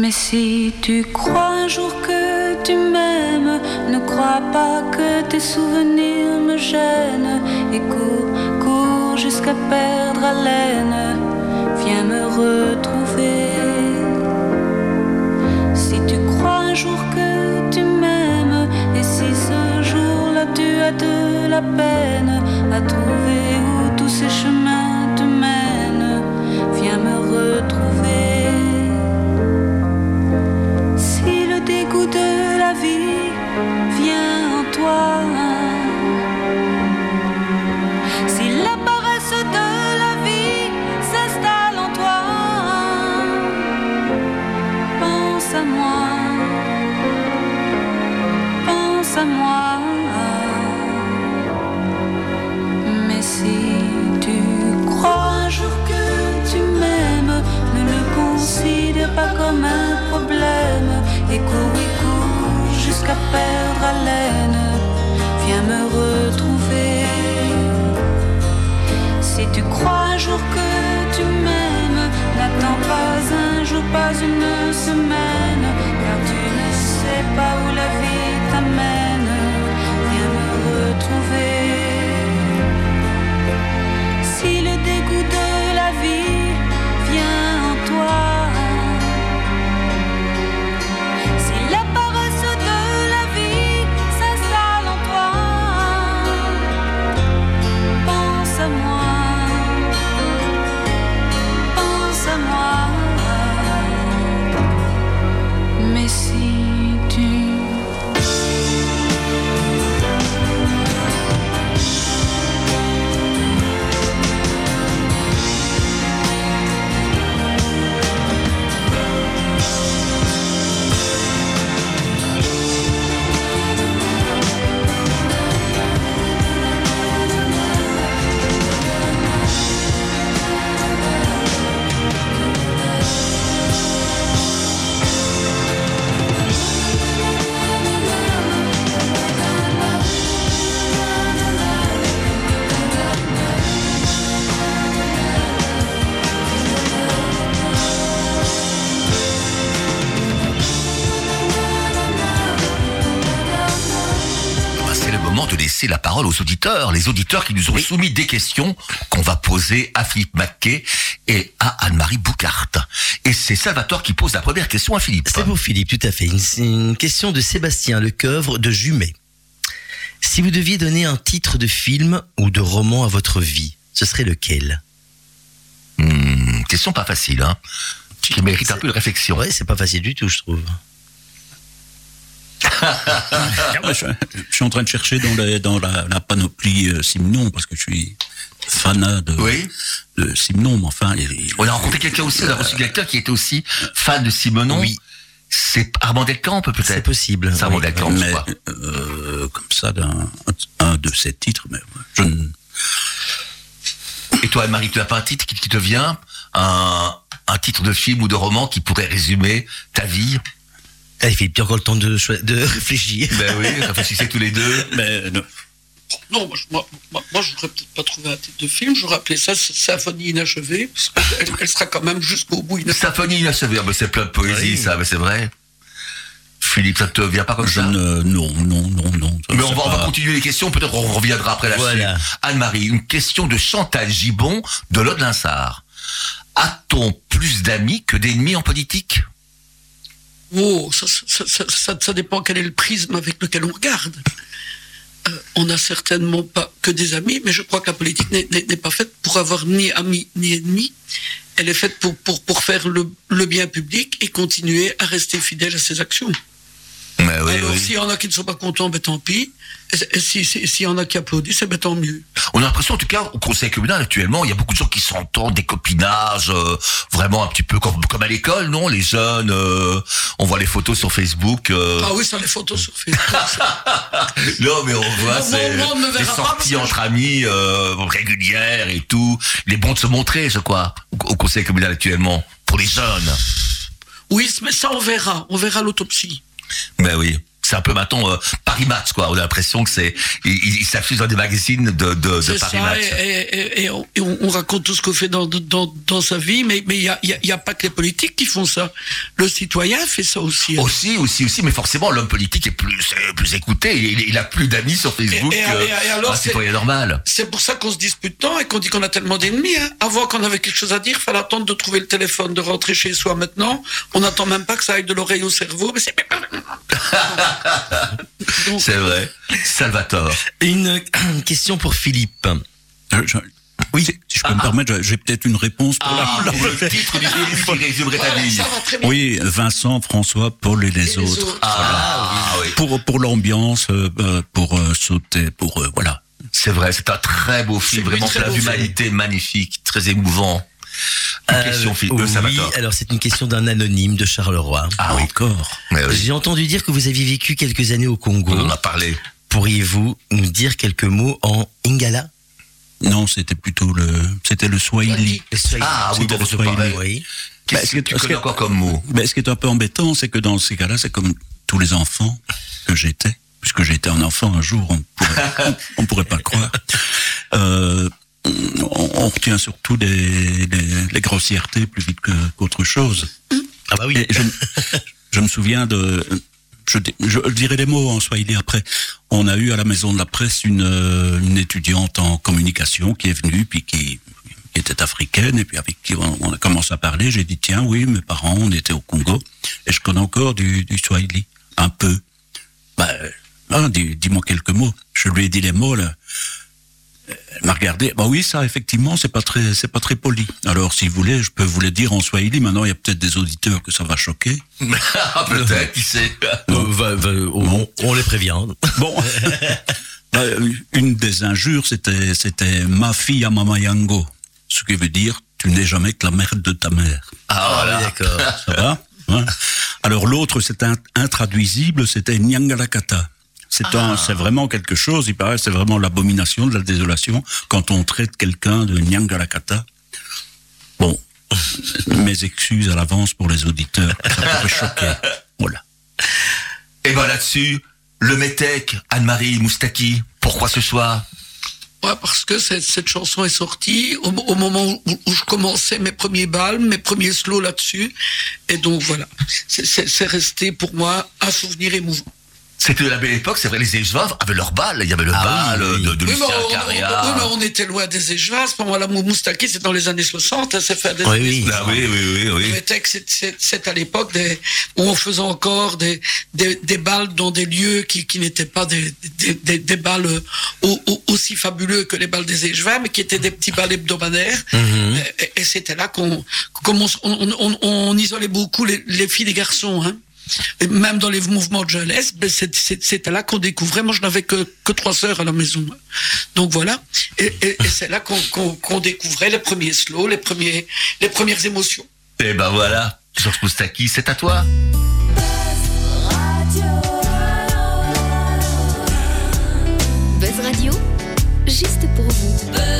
Mais si tu crois un jour que tu m'aimes, ne crois pas que tes souvenirs Et cours, cours jusqu'à perdre haleine. Viens me retrouver. Si tu crois un jour que tu m'aimes, et si ce jour-là tu as de la peine à trouver où tous ces chemins te mènent, viens me retrouver. De laisser la parole aux auditeurs, les auditeurs qui nous ont soumis des questions qu'on va poser à Philippe Maquet et à Anne-Marie Boucart. Et c'est Salvatore qui pose la première question à Philippe. C'est pour Philippe, tout à fait. Une, une question de Sébastien Lecoeuvre de Jumet. Si vous deviez donner un titre de film ou de roman à votre vie, ce serait lequel? Hmm, question pas facile, hein qui mérite un peu de réflexion. Ouais, c'est pas facile du tout, je trouve. Ah, je, je suis en train de chercher dans, les- dans la, la panoplie euh, Simon, parce que je suis fanat de, Oui. de Simon, mais enfin... il- il- On a rencontré quelqu'un aussi, on a reçu quelqu'un qui était aussi fan de Simonon. Oui. C'est Armand Delcamp, peut-être? C'est possible. C'est Armand oui. Delcamp, mais euh, comme ça, d'un un de ces titres, mais je ne... Et toi, Anne-Marie, tu n'as pas un titre qui, qui te vient? Un, un titre de film ou de roman qui pourrait résumer ta vie? Ah, Philippe, tu as encore le temps de, de réfléchir. Ben oui, réfléchissez tous les deux. Mais, non. Non, moi, je- moi, moi, moi, je n'aurais peut-être pas trouvé un titre de film. J'aurais appelé ça Symphonie inachevée, parce qu'elle elle sera quand même jusqu'au bout inachevée. Symphonie inachevée, ah ben c'est plein de poésie, Oui. ça, mais c'est vrai. Philippe, ça te vient pas comme Je ça ne... Non, non, non, non. Mais on va, on va continuer les questions, peut-être on reviendra après là-dessus. Voilà. Anne-Marie, une question de Chantal Gibon de l'Aude Linsard. A-t-on plus d'amis que d'ennemis en politique? Oh, ça, ça, ça, ça, ça dépend quel est le prisme avec lequel on regarde. Euh, on n'a certainement pas que des amis, mais je crois que la politique n'est- pas faite pour avoir ni amis ni ennemis. Elle est faite pour, pour, pour faire le, le bien public et continuer à rester fidèle à ses actions. Mais oui, Alors, oui. s'il y en a qui ne sont pas contents, ben tant pis. Si- si- s'il y en a qui applaudissent, eh ben tant mieux. On a l'impression, en tout cas, au Conseil communal actuellement, il y a beaucoup de gens qui s'entendent, des copinages, euh, vraiment un petit peu comme, comme à l'école, non? Les jeunes, euh, on voit les photos sur Facebook. euh, Ah oui, ça, les photos sur Facebook. Non, mais on voit c'est des pas sorties entre amis régulières et tout. Les bons de se montrer, je crois, au, au Conseil communal actuellement, pour les jeunes. Oui, mais ça, on verra. On verra l'autopsie. Ben oui. C'est un peu maintenant euh, Paris Match, quoi. On a l'impression que c'est, il, il, il s'affiche dans des magazines de, de, de C'est Paris ça, Match. et, et- et on, raconte tout ce qu'on fait dans, dans, dans sa vie, mais mais il y a, il y a- il y a pas que les politiques qui font ça. Le citoyen fait ça aussi. hein. Aussi, aussi, aussi, mais forcément, l'homme politique est plus, plus écouté. Il, il a plus d'amis sur Facebook Et- alors, un c'est- citoyen normal. C'est pour ça qu'on se dispute tant et qu'on dit qu'on a tellement d'ennemis. Hein. Avant qu'on avait quelque chose à dire, fallait attendre de trouver le téléphone, de rentrer chez soi. Maintenant, on n'attend même pas que ça aille de l'oreille au cerveau, mais c'est C'est vrai. Salvatore. Une question pour Philippe. Je- Oui. Si, je peux me permettre, j'ai peut-être une réponse pour Ah, la... pour le titre du qui résumerait ta vie. bien. Oui, Vincent, François, Paul et les, Et les autres. Ah, oui. Pour, pour l'ambiance, euh, euh, pour euh, sauter, pour... euh, voilà. C'est vrai, c'est un très beau film, C'est vraiment plein d'humanité, magnifique, très émouvant. Une question, Philippe. Euh, oui, Salvatore. alors c'est une question d'un anonyme de Charleroi. Ah oui. Encore. Mais oui, J'ai entendu dire que vous aviez vécu quelques années au Congo. on en a parlé. Pourriez-vous nous dire quelques mots en Ingala? Non, c'était plutôt le... C'était le Swahili. Le Swahili. Ah oui, bon, le Swahili. Oui. Qu'est-ce Bah, que ce que- tu connais encore comme mot? Mais ce qui est un peu embêtant, c'est que dans ces cas-là, c'est comme tous les enfants que j'étais, puisque j'étais un enfant un jour, on pourrait, on pourrait pas croire. Euh, on, on retient surtout les, les, les grossièretés plus vite qu'autre chose. Ah bah oui. Et je, me- je me souviens de, je, di- je dirai les mots en swahili après. On a eu à la maison de la presse une, euh, une étudiante en communication qui est venue puis qui, qui était africaine et puis avec qui on, on a commencé à parler. J'ai dit tiens oui mes parents on était au Congo et je connais encore du, du swahili? Un peu. Hein, dis- dis-moi quelques mots. Je lui ai dit les mots là. Elle m'a regardé. Bah oui, ça, effectivement, c'est pas très, c'est pas très poli. Alors, si vous voulez, je peux vous le dire en swahili. Maintenant, il y a peut-être des auditeurs que ça va choquer. Ah, Peut-être, qui sait. Euh, va- va- on, on les prévient. Bon. Bah, une des injures, c'était, c'était ma fille à mama yango. Ce qui veut dire, tu n'es jamais que la mère de ta mère. Ah, voilà. oui, d'accord. Ça va? Hein? Alors, l'autre, c'était un- intraduisible, c'était nyangalakata. C'est un, c'est vraiment quelque chose, il paraît, c'est vraiment l'abomination de la désolation quand on traite quelqu'un de nyangalakata. Bon. Mes excuses à l'avance pour les auditeurs. Ça pourrait choquer. Voilà. Et ben là-dessus, le métèque, Anne-Marie Moustaki, pourquoi ce Ouais, parce que cette, cette chanson est sortie au, au moment où, où je commençais mes premiers balles, mes premiers slows là-dessus. Et donc voilà, c'est resté pour moi un souvenir émouvant. C'était la belle époque, c'est vrai, les Échevaves avaient leur bal. Il y avait le Ah bal oui, de, de Oui, Lucien mais on, Carrière. oui, mais on était loin des Échevins. À ce moment-là, Moustaki, c'est dans les années 60. hein, c'est fait des Oui, années oui. Ah oui, oui, oui, oui. Le texte, c'est- à l'époque des- où on faisait encore des, des, des balles dans des lieux qui, qui n'étaient pas des, des, des, des balles euh, au- au- aussi fabuleux que les balles des Échevins, mais qui étaient des petits balles hebdomadaires. Mhm. Et, et c'était là qu'on, on, on, on, on isolait beaucoup les, les filles des garçons. Hein. Et même dans les mouvements de jeunesse, ben, c'est- là qu'on découvrait. Moi, je n'avais que, que trois sœurs à la maison. Donc voilà. Et, et- et c'est là qu'on découvrait les premiers slows, les, premiers, les premières émotions. Et ben voilà, Georges Moustaki, c'est à toi. Buzz Radio, juste pour vous. Buzz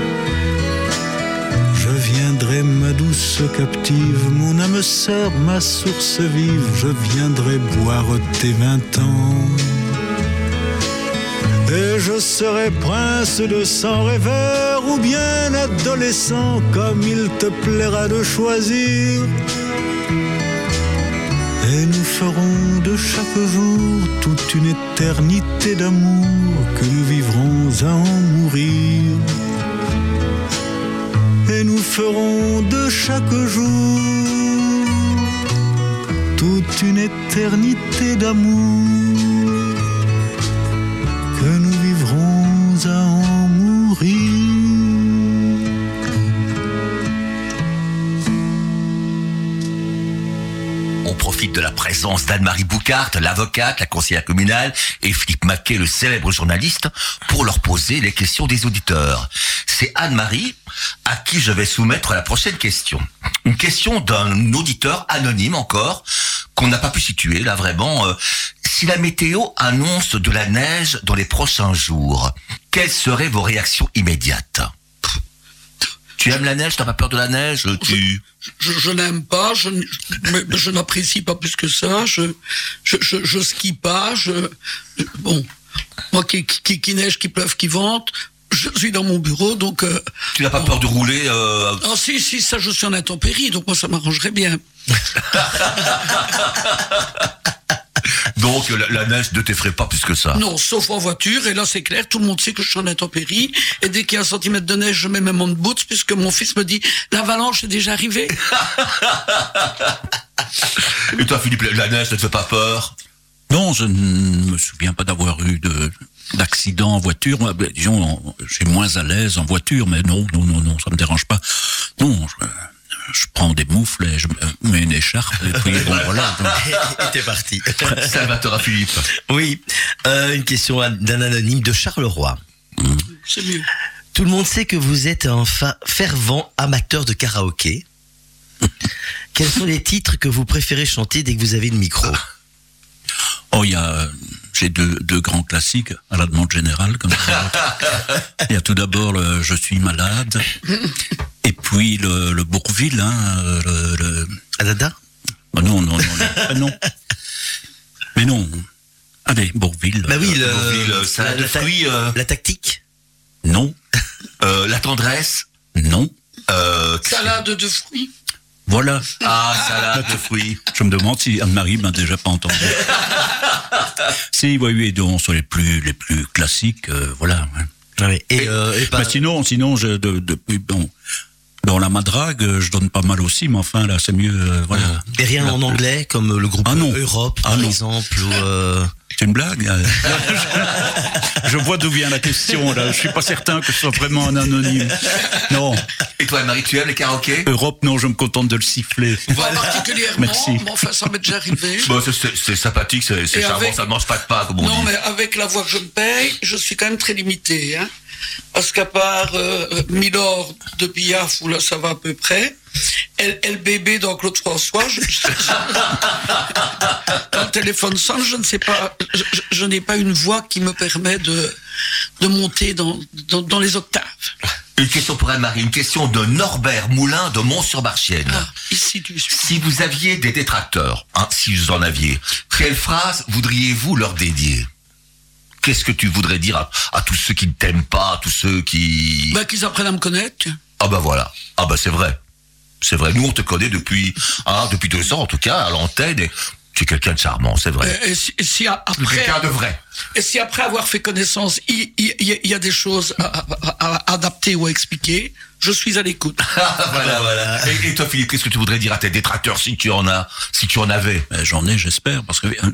Ma douce captive, mon âme sœur, ma source vive, je viendrai boire tes vingt ans. Et je serai prince de sang rêveur ou bien adolescent, comme il te plaira de choisir. Et nous ferons de chaque jour toute une éternité d'amour que nous vivrons à en mourir nous ferons de chaque jour toute une éternité d'amour que nous vivrons à en mourir. De la présence d'Anne-Marie Boucart, l'avocate, la conseillère communale, et Philippe Maquet, le célèbre journaliste, pour leur poser les questions des auditeurs. C'est Anne-Marie à qui je vais soumettre la prochaine question. Une question d'un auditeur anonyme encore, qu'on n'a pas pu situer là vraiment. Euh, si la météo annonce de la neige dans les prochains jours, quelles seraient vos réactions immédiates? Tu aimes la neige T'as pas peur de la neige Tu Je, je n'aime pas, je, mais- n'apprécie pas plus que ça. Je, je, je, je skie pas. Je, bon, moi qui, qui, qui neige, qui pleuve, qui vente, je suis dans mon bureau, donc. Euh, tu n'as pas peur de rouler euh, ah si, si, ça, je suis en intempérie, donc moi ça m'arrangerait bien. Donc la, la neige ne t'effraie pas plus que ça. Non, sauf en voiture, et là c'est clair, tout le monde sait que je suis en intempérie, et dès qu'il y a un centimètre de neige, je mets même en boots, puisque mon fils me dit, l'avalanche est déjà arrivée. Et toi Philippe, la neige ne te fait pas peur? Non, je ne me souviens pas d'avoir eu de d'accident en voiture. Disons, je suis moins à l'aise en voiture, mais non, non, non, non, ça me dérange pas. Non, je, je prends des moufles et je me mets une écharpe et puis bon voilà. donc. Et t'es parti. Salvatore Philippe. Oui, euh, une question d'un anonyme de Charleroi. C'est mieux. Tout le monde sait que vous êtes un fervent amateur de karaoké. Quels sont les titres que vous préférez chanter dès que vous avez le micro? Oh, il y a, euh, j'ai deux, deux grands classiques à la demande générale. Comme ça. il y a tout d'abord le Je suis malade, et puis le, le Bourville, hein, euh, le, le- Adada? Ah non, non, non, non. Ah non. Mais non. Allez, Bourville. Bah oui, euh, le, Bourville, salade de ta- fruits, euh. la tactique? Non, Euh, la tendresse? non. Euh, Salade de fruits. Voilà. ah, salade de fruits. Je me demande si Anne-Marie m'a déjà pas entendu. si, oui, oui, donc, sur les plus, les plus classiques, euh, voilà. ouais. Ouais. Et, euh, et pas- Mais sinon, sinon, je, de, depuis, bon, dans la madrague, euh, je donne pas mal aussi, mais enfin, là, c'est mieux, euh, voilà. et rien Là, en anglais comme le groupe Ah non. Europe Ah par non. exemple ou euh, C'est une blague. euh. je vois d'où vient la question, là. Je suis pas certain que ce soit vraiment un anonyme. Non. Et toi, Marie, tu aimes les karaokés? Europe, non, je me contente de le siffler. Pas particulièrement, Merci. mais enfin, ça m'est déjà arrivé. Bon, c'est- c'est sympathique, c'est charmant, avec- ça ne mange pas de pain, comme on Non, dit. mais avec la voix que je me paye, je suis quand même très limité. Hein, parce qu'à part euh, Milord de Piaf, où là ça va à peu près, L- LBB dans Claude François, je, je- quand le téléphone sonne, je ne sais pas, je, n'ai pas une voix qui me permet de, de monter dans, dans, dans les octaves. Une question pour Anne-Marie, une question de Norbert Moulin de Mont-sur-Marchienne. Ah, ici. Si vous aviez des détracteurs, hein, si vous en aviez, quelle phrase voudriez-vous leur dédier? Qu'est-ce que tu voudrais dire à, à tous ceux qui ne t'aiment pas, à tous ceux qui... Bah, qu'ils apprennent à me connaître. Ah bah voilà, ah bah c'est vrai. C'est vrai, nous on te connaît depuis, hein, depuis deux ans en tout cas, à l'antenne, et tu es quelqu'un de charmant, c'est vrai. Et, et si, et si a- Tu es après, quelqu'un de vrai. Et si après avoir fait connaissance, il, il- il y a- il y a des choses à, à- à adapter ou à expliquer, je suis à l'écoute. voilà, voilà. Et, et toi Philippe, qu'est-ce que tu voudrais dire à tes détracteurs si tu en as, si tu en avais? Ben, J'en ai, j'espère, parce que hein,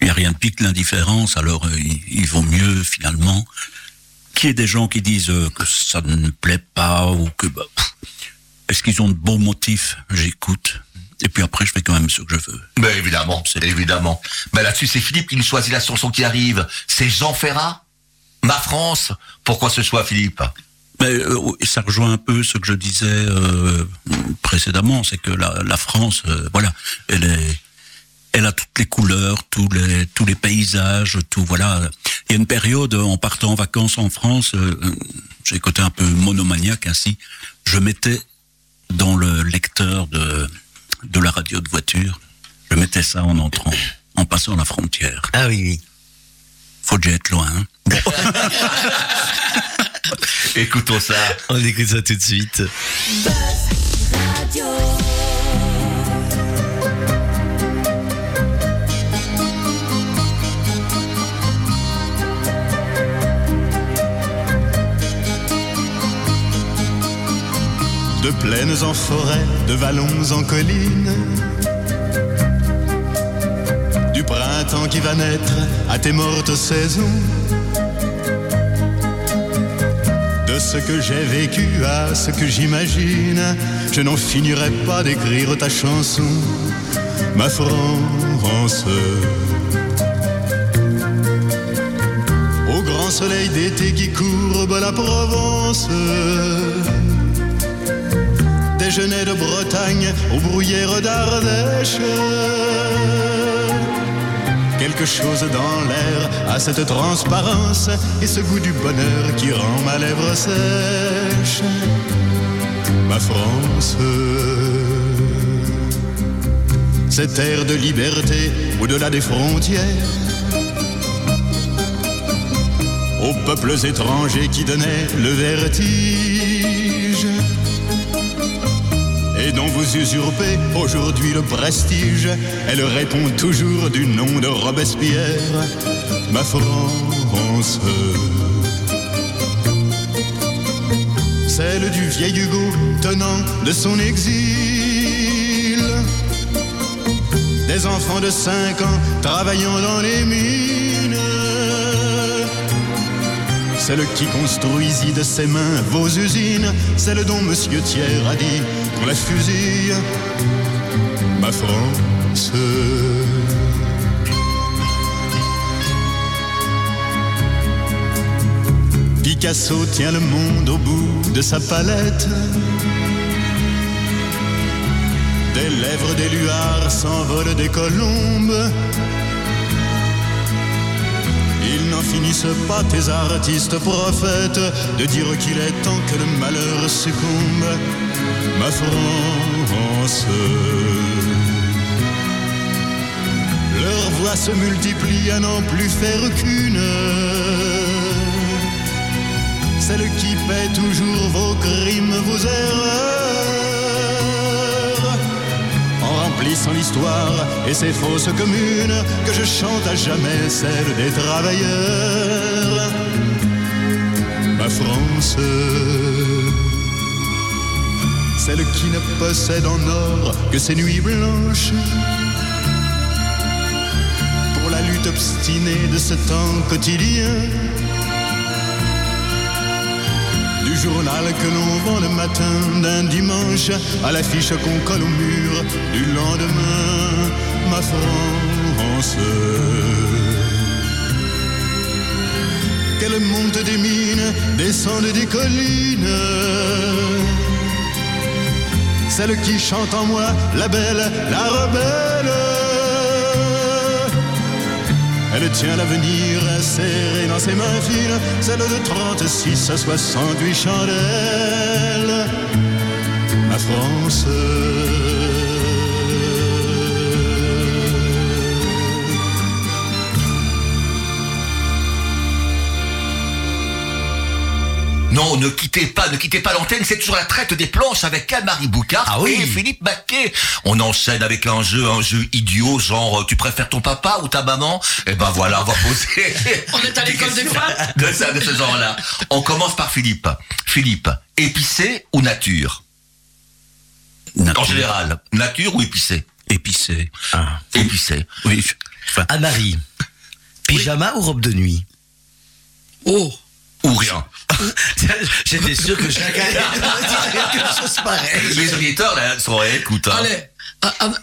il n'y a rien de pire que l'indifférence. Alors, euh, il, il vaut mieux finalement qu'il y ait des gens qui disent euh, que ça ne plaît pas ou que bah, est-ce qu'ils ont de bons motifs? J'écoute. Et puis après, je fais quand même ce que je veux. Mais évidemment, évidemment. Mais là-dessus, c'est Philippe qui nous choisit la chanson qui arrive. C'est Jean Ferrat, Ma France? Pourquoi ce choix, Philippe? Mais euh, ça rejoint un peu ce que je disais euh, précédemment, c'est que la, la France, euh, voilà, elle est, elle a toutes les couleurs, tous les tous les paysages, tout voilà. Il y a une période en partant en vacances en France, euh, j'ai côté un peu monomaniaque ainsi, je mettais dans le lecteur de de la radio de voiture, je mettais ça en entrant, en passant la frontière. Ah oui, oui. Faut déjà être loin. hein. Écoutons ça. On écoute ça tout de suite. Plaines en forêt, de vallons en collines. Du printemps qui va naître à tes mortes saisons. De ce que j'ai vécu à ce que j'imagine, je n'en finirai pas d'écrire ta chanson, ma France. Au grand soleil d'été qui courbe la Provence déjeuner de Bretagne aux bruyères d'Ardèche. Quelque chose dans l'air a cette transparence et ce goût du bonheur qui rend ma lèvre sèche. Ma France, cette air de liberté au-delà des frontières. Aux peuples étrangers qui donnaient le vertige dont vous usurpez aujourd'hui le prestige. Elle répond toujours du nom de Robespierre, ma France. Celle du vieil Hugo tenant de son exil. Des enfants de 5 ans travaillant dans les mines. Celle qui construisit de ses mains vos usines, celle dont Monsieur Thiers a dit la fusille, ma France. Picasso tient le monde au bout de sa palette. Des lèvres des luards s'envolent des colombes. Ils n'en finissent pas, tes artistes prophètes, de dire qu'il est temps que le malheur succombe. Ma France. Leurs voix se multiplient à n'en plus faire qu'une. Celle qui paie toujours vos crimes, vos erreurs remplissant l'histoire et ses fausses communes, que je chante à jamais celle des travailleurs. France. Celle qui ne possède en or que ses nuits blanches. Pour la lutte obstinée de ce temps quotidien. Journal que l'on vend le matin d'un dimanche à l'affiche qu'on colle au mur du lendemain, ma France. Qu'elle monte des mines, descende des collines. Celle qui chante en moi, la belle, la rebelle. Elle tient l'avenir serré dans ses mains fines, celle de 36 à 68 chandelles. Ma France. Non, ne quittez pas, ne quittez pas l'antenne, c'est toujours la traite des planches avec Anne-Marie Boucard Ah oui. et Philippe Baquet. On enchaîne avec un jeu, un jeu idiot, genre euh, tu préfères ton papa ou ta maman? Eh ben voilà, on va poser. On est à l'école des femmes de, ça, de ce genre-là. On commence par Philippe. Philippe, épicé ou nature? En général, nature ou épicé? Épicé. Épicé. Oui. enfin, Anne-Marie, pyjama ou robe de nuit? Oh, Ou rien. J'étais sûr que chacun dirait quelque chose pareil. Les auditeurs, là, sont écoute. hein. allez,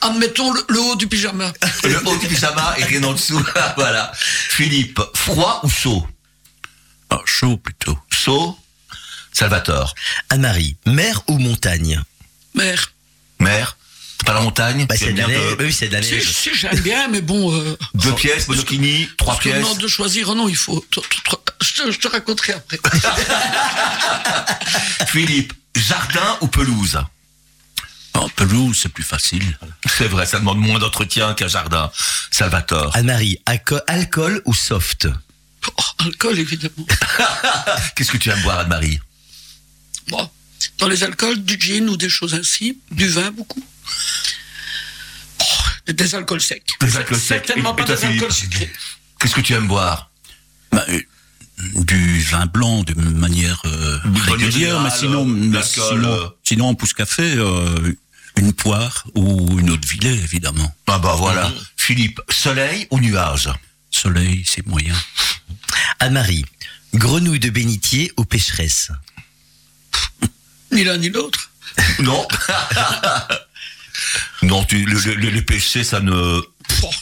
admettons le, le haut du pyjama. Le haut du pyjama et rien en dessous. voilà. Philippe, froid ou chaud? Ah, chaud plutôt. Chaud. Salvatore. Anne-Marie, mer ou montagne? Mère, Mer. C'est pas la montagne bah, C'est de la neige. Bah oui, c'est de la si, neige. si j'aime bien, mais bon... Euh, Deux pièces, monokini, trois parce que pièces. non, de choisir, oh non, il faut... Je te, je te raconterai après. Philippe, jardin ou pelouse? En pelouse, c'est plus facile. C'est vrai, ça demande moins d'entretien qu'un jardin. Salvatore. Anne-Marie, alco- alcool ou soft? Oh, alcool, évidemment. Qu'est-ce que tu aimes boire, Anne-Marie? Dans les alcools, du gin ou des choses ainsi, du vin beaucoup. Oh, des alcools secs. Des alcools secs. Certainement Et- pas et des alcools sucrés. Qu'est-ce que tu aimes boire? Bah, euh, du vin blanc de manière euh, régulière, mais sinon, euh, mais sinon, sinon, en pousse café, euh, une poire ou une eau de villet, évidemment. Ah bah voilà. Philippe, soleil ou nuage? Soleil, c'est moyen. Anne-Marie, grenouille de bénitier ou pécheresse? Ni l'un ni l'autre. Non. non, tu, le, le, le- les péchés, ça ne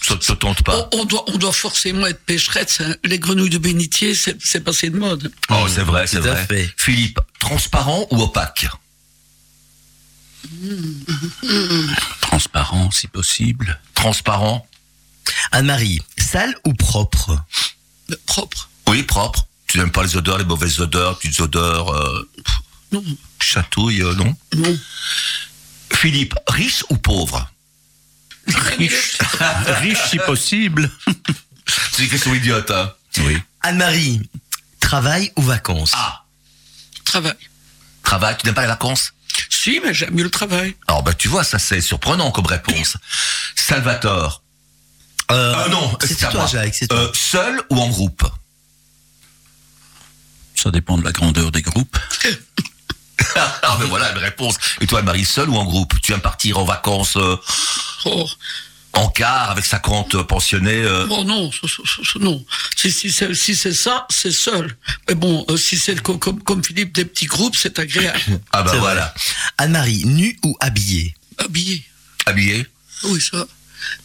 ça te tente pas. on, on doit, on doit forcément être pécherette. hein. Les grenouilles de bénitier, c'est passé de mode. Oh, c'est vrai, c'est Tout à vrai. fait. Philippe, transparent ou opaque? Transparent, si possible. Transparent Anne-Marie, sale ou propre? Propre. Oui, propre. Tu n'aimes pas les odeurs, les mauvaises odeurs, petites odeurs, euh, Non, chatouille, euh, non non. Philippe, riche ou pauvre Riche. Riche, si possible. C'est une question idiote, hein Oui. Anne-Marie, travail ou vacances Ah, Travail. travail, tu n'aimes pas les vacances Si, mais j'aime mieux le travail. Alors, bah, tu vois, ça c'est surprenant comme réponse. Salvatore. Euh, Ah non, c'est à toi, moi. Jacques, c'est toi. Euh, seul ou en groupe Ça dépend de la grandeur des groupes. Ah, ben voilà une réponse. Et toi, Marie, seul ou en groupe? Tu aimes partir en vacances euh, Oh, en car avec 50 pensionnés euh, oh non, non. Si, si, c'est si c'est ça, c'est seul. Mais bon, euh, si c'est co- comme, comme Philippe, des petits groupes, c'est agréable. Ah ben voilà. Anne-Marie, nue ou habillée? Habillé. Habillé Oui, ça.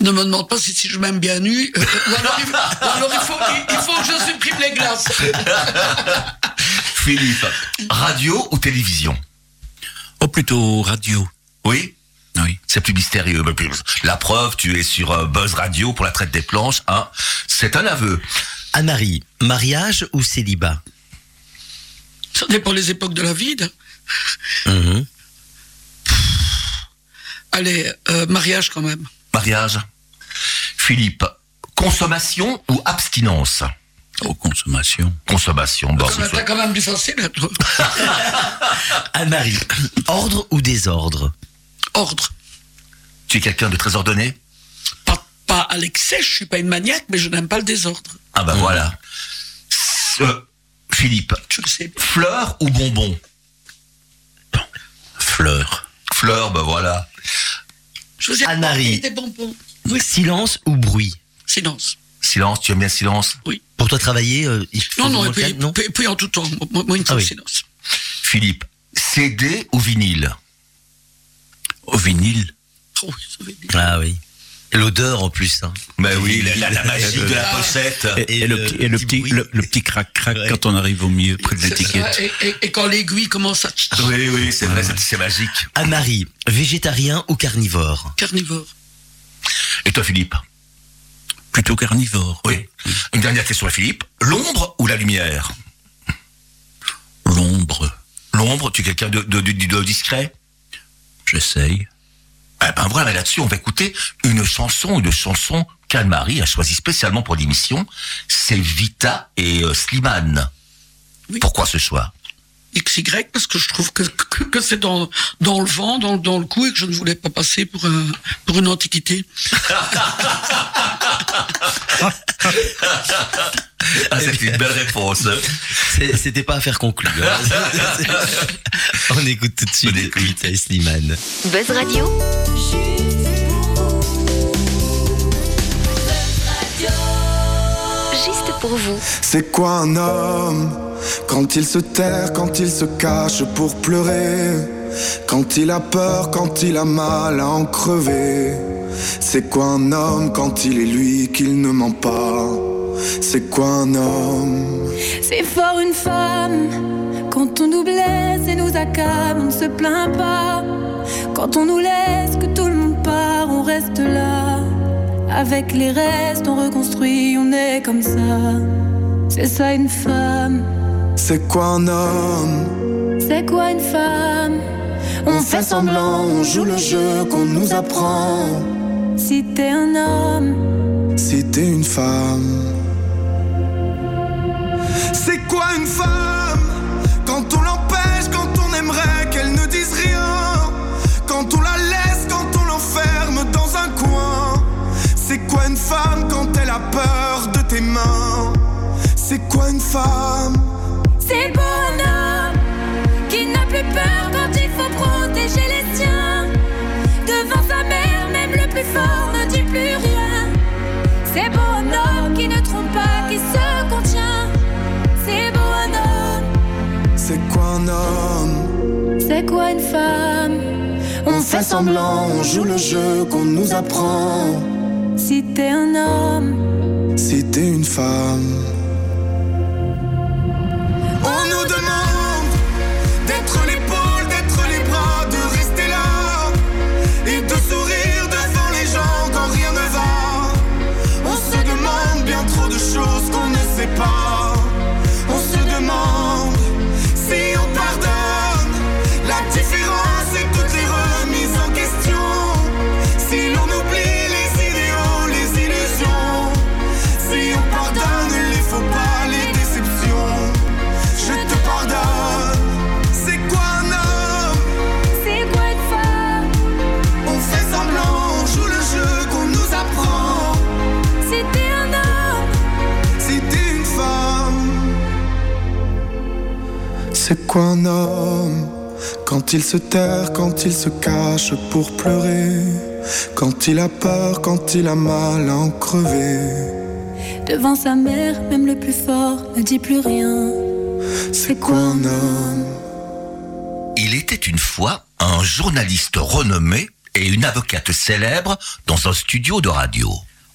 Ne me demande pas si, si je m'aime bien nu. euh, ou alors, il, ou alors il, faut, il, il faut que je supprime les glaces. Philippe, radio ou télévision? Oh, plutôt radio. Oui? Oui. C'est plus mystérieux. mais plus- La preuve, tu es sur euh, Buzz Radio pour la traite des planches. Hein. C'est un aveu. Anne-Marie, mariage ou célibat? Ça dépend les époques de la vie. hein. Mhm. Allez, euh, mariage quand même. Mariage. Philippe, consommation ou abstinence? Aux consommations. Consommation. Bon, c'est t'as quand même du facile, toi. Anne-Marie, ordre ou désordre? Ordre. tu es quelqu'un de très ordonné? Pas, pas à l'excès, je suis pas une maniaque, mais je n'aime pas le désordre. Ah ben voilà. Euh, Philippe, Je le sais. fleur ou bonbon? Fleur. Fleur, ben voilà. Je vous ai Anne-Marie. des bonbons. Silence ou bruit? Silence. Silence, tu aimes bien le silence? Pour toi travailler, euh, il faut Non, non, et puis, non puis- puis en tout temps. Moi, faut Ah le oui. silence. Philippe, CD ou vinyle? Au vinyle. Oh, dire. Ah oui. L'odeur en plus. Hein. Ben oui, la, la- la magie de la pochette. Et, le, petit- et le petit, bruit. le, le petit crac-crac Ouais. quand on arrive au milieu, près de l'étiquette. Et, et- et quand l'aiguille commence à... Oui, oui, c'est vrai, c'est- c'est magique. Anne-Marie, végétarien ou carnivore? Carnivore. Et toi, Philippe? Plutôt carnivore. Oui. Une dernière question à Philippe. L'ombre ou la lumière? L'ombre, L'ombre, tu es quelqu'un de, de- de- de discret? J'essaye. Eh ben voilà, là-dessus, on va écouter une chanson, une chanson qu'Anne-Marie a choisie spécialement pour l'émission. C'est Vita et euh, Slimane. Oui. Pourquoi ce choix? XY, parce que je trouve que, que, que c'est dans, dans le vent, dans, dans le coup, et que je ne voulais pas passer pour, un, pour une antiquité. Ah, c'est une belle réponse. C'est- C'était pas à faire conclure. hein. On écoute tout de suite. Vita Slimane. Buzz Radio. Juste pour vous. C'est quoi un homme? Quand il se terre, quand il se cache pour pleurer, quand il a peur, quand il a mal à en crever. C'est quoi un homme quand il est lui qu'il ne ment pas? C'est quoi un homme? C'est fort une femme. Quand on nous blesse et nous accable, on ne se plaint pas. Quand on nous laisse, que tout le monde part, on reste là. Avec les restes, on reconstruit, on est comme ça. C'est ça une femme. C'est quoi un homme C'est quoi une femme On fait semblant, on joue le jeu qu'on nous apprend. Si t'es un homme, Si t'es une femme. C'est quoi une femme Quand on l'empêche, quand on aimerait qu'elle ne dise rien? Quand on la laisse, quand on l'enferme dans un coin. C'est quoi une femme quand elle a peur de tes mains? C'est quoi une femme c'est le bonhomme qui n'a plus peur quand il faut protéger les siens. Devant sa mère, même le plus fort ne dit plus rien. C'est beau un homme qui ne trompe pas, qui se contient. C'est beau un homme, C'est quoi un homme? C'est quoi une femme? On fait semblant, on joue le jeu qu'on nous apprend. Si t'es un homme, Si t'es une femme. On nous c'est quoi un homme Quand il se terre, quand il se cache pour pleurer, quand il a peur, quand il a mal à en crever. devant sa mère, même le plus fort ne dit plus rien. C'est quoi un homme? Il était une fois un journaliste renommé et une avocate célèbre dans un studio de radio.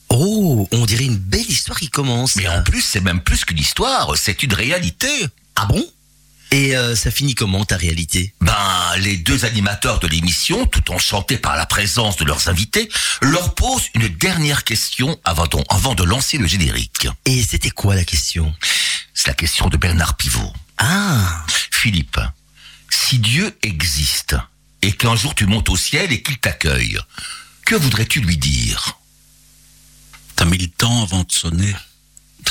Oh, on dirait une belle histoire qui commence. Mais en plus, c'est même plus qu'une histoire, c'est une réalité. Ah bon? Et euh, ça finit comment ta réalité? Ben, les deux animateurs de l'émission, tout enchantés par la présence de leurs invités, leur posent une dernière question avant, de- avant de lancer le générique. Et c'était quoi la question? C'est la question de Bernard Pivot. Ah, Philippe, si Dieu existe et qu'un jour tu montes au ciel et qu'il t'accueille, que voudrais-tu lui dire? T'as mis le temps avant de sonner.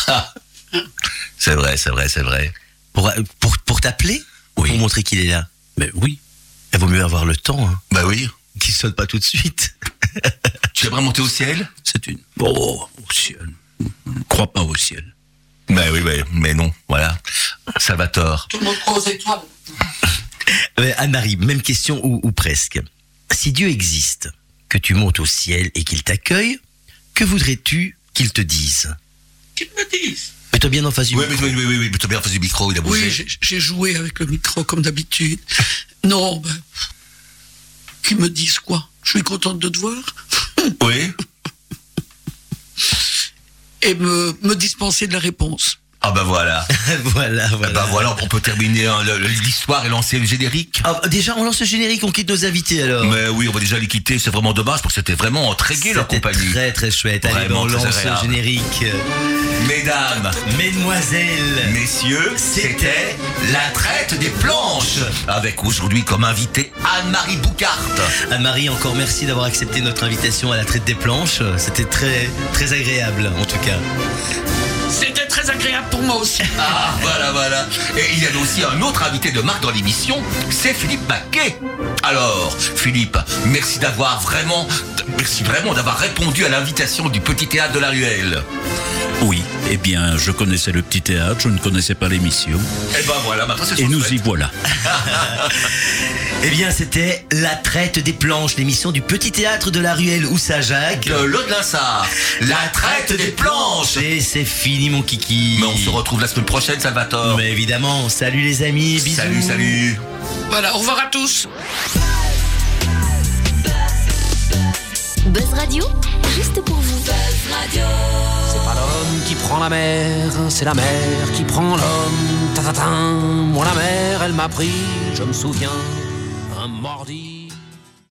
Ah, C'est vrai, c'est vrai, c'est vrai. Pour, pour, pour t'appeler Oui. Pour montrer qu'il est là Mais oui. Il vaut mieux avoir le temps, hein, Bah oui. qu'il sonne pas tout de suite. Tu aimerais monter au ciel? C'est une. Oh, au ciel. Je crois pas au ciel. Mais oui, mais, mais non, voilà. Salvatore. Tout le monde croit aux étoiles. Anne-Marie, même question ou, ou presque. Si Dieu existe, que tu montes au ciel et qu'il t'accueille, que voudrais-tu qu'il te dise? Qu'ils me disent. Mets-toi bien en face du Oui, micro. oui, oui, oui, oui, bien fait du micro, il a bougé. Oui, j'ai- j'ai joué avec le micro comme d'habitude. Non, ben. Qu'ils me disent quoi? Je suis contente de te voir. Oui. Et me, me dispenser de la réponse. Ah bah voilà. voilà, voilà. Bah voilà, on peut terminer hein, l'histoire et lancer le générique. Ah, déjà, on lance le générique, on quitte nos invités alors. Mais oui, on va déjà les quitter, c'est vraiment dommage parce que c'était vraiment très gai leur C'était compagnie. très très chouette. Allez, Vraiment on très lance le générique. Mesdames, Mesdemoiselles, messieurs, c'était la traite des planches. Avec aujourd'hui comme invité Anne-Marie Boucart. Anne-Marie, encore merci d'avoir accepté notre invitation à la traite des planches. C'était très très agréable en tout cas. C'était très agréable pour moi aussi. Ah, voilà, voilà. Et il y a aussi un autre invité de marque dans l'émission, c'est Philippe Maquet. Alors, Philippe, merci d'avoir vraiment, merci vraiment d'avoir répondu à l'invitation du Petit Théâtre de la Ruelle. Oui, eh bien, je connaissais le petit théâtre, je ne connaissais pas l'émission. Et ben voilà, maintenant c'est Et nous y voilà. Eh bien, c'était la traite des planches, l'émission du petit théâtre de la ruelle où Saint-Jacques. De l'Aude-Linsard, la traite des planches. Et c'est fini mon kiki. Mais on se retrouve la semaine prochaine, Salvatore. Mais évidemment, salut les amis, bisous. Salut, salut. Voilà, au revoir à tous. Buzz Radio, juste pour vous. C'est pas l'homme qui prend la mer, c'est la mer qui prend l'homme. Ta-ta-ta. Moi la mer, elle m'a pris, je me souviens, un mordi.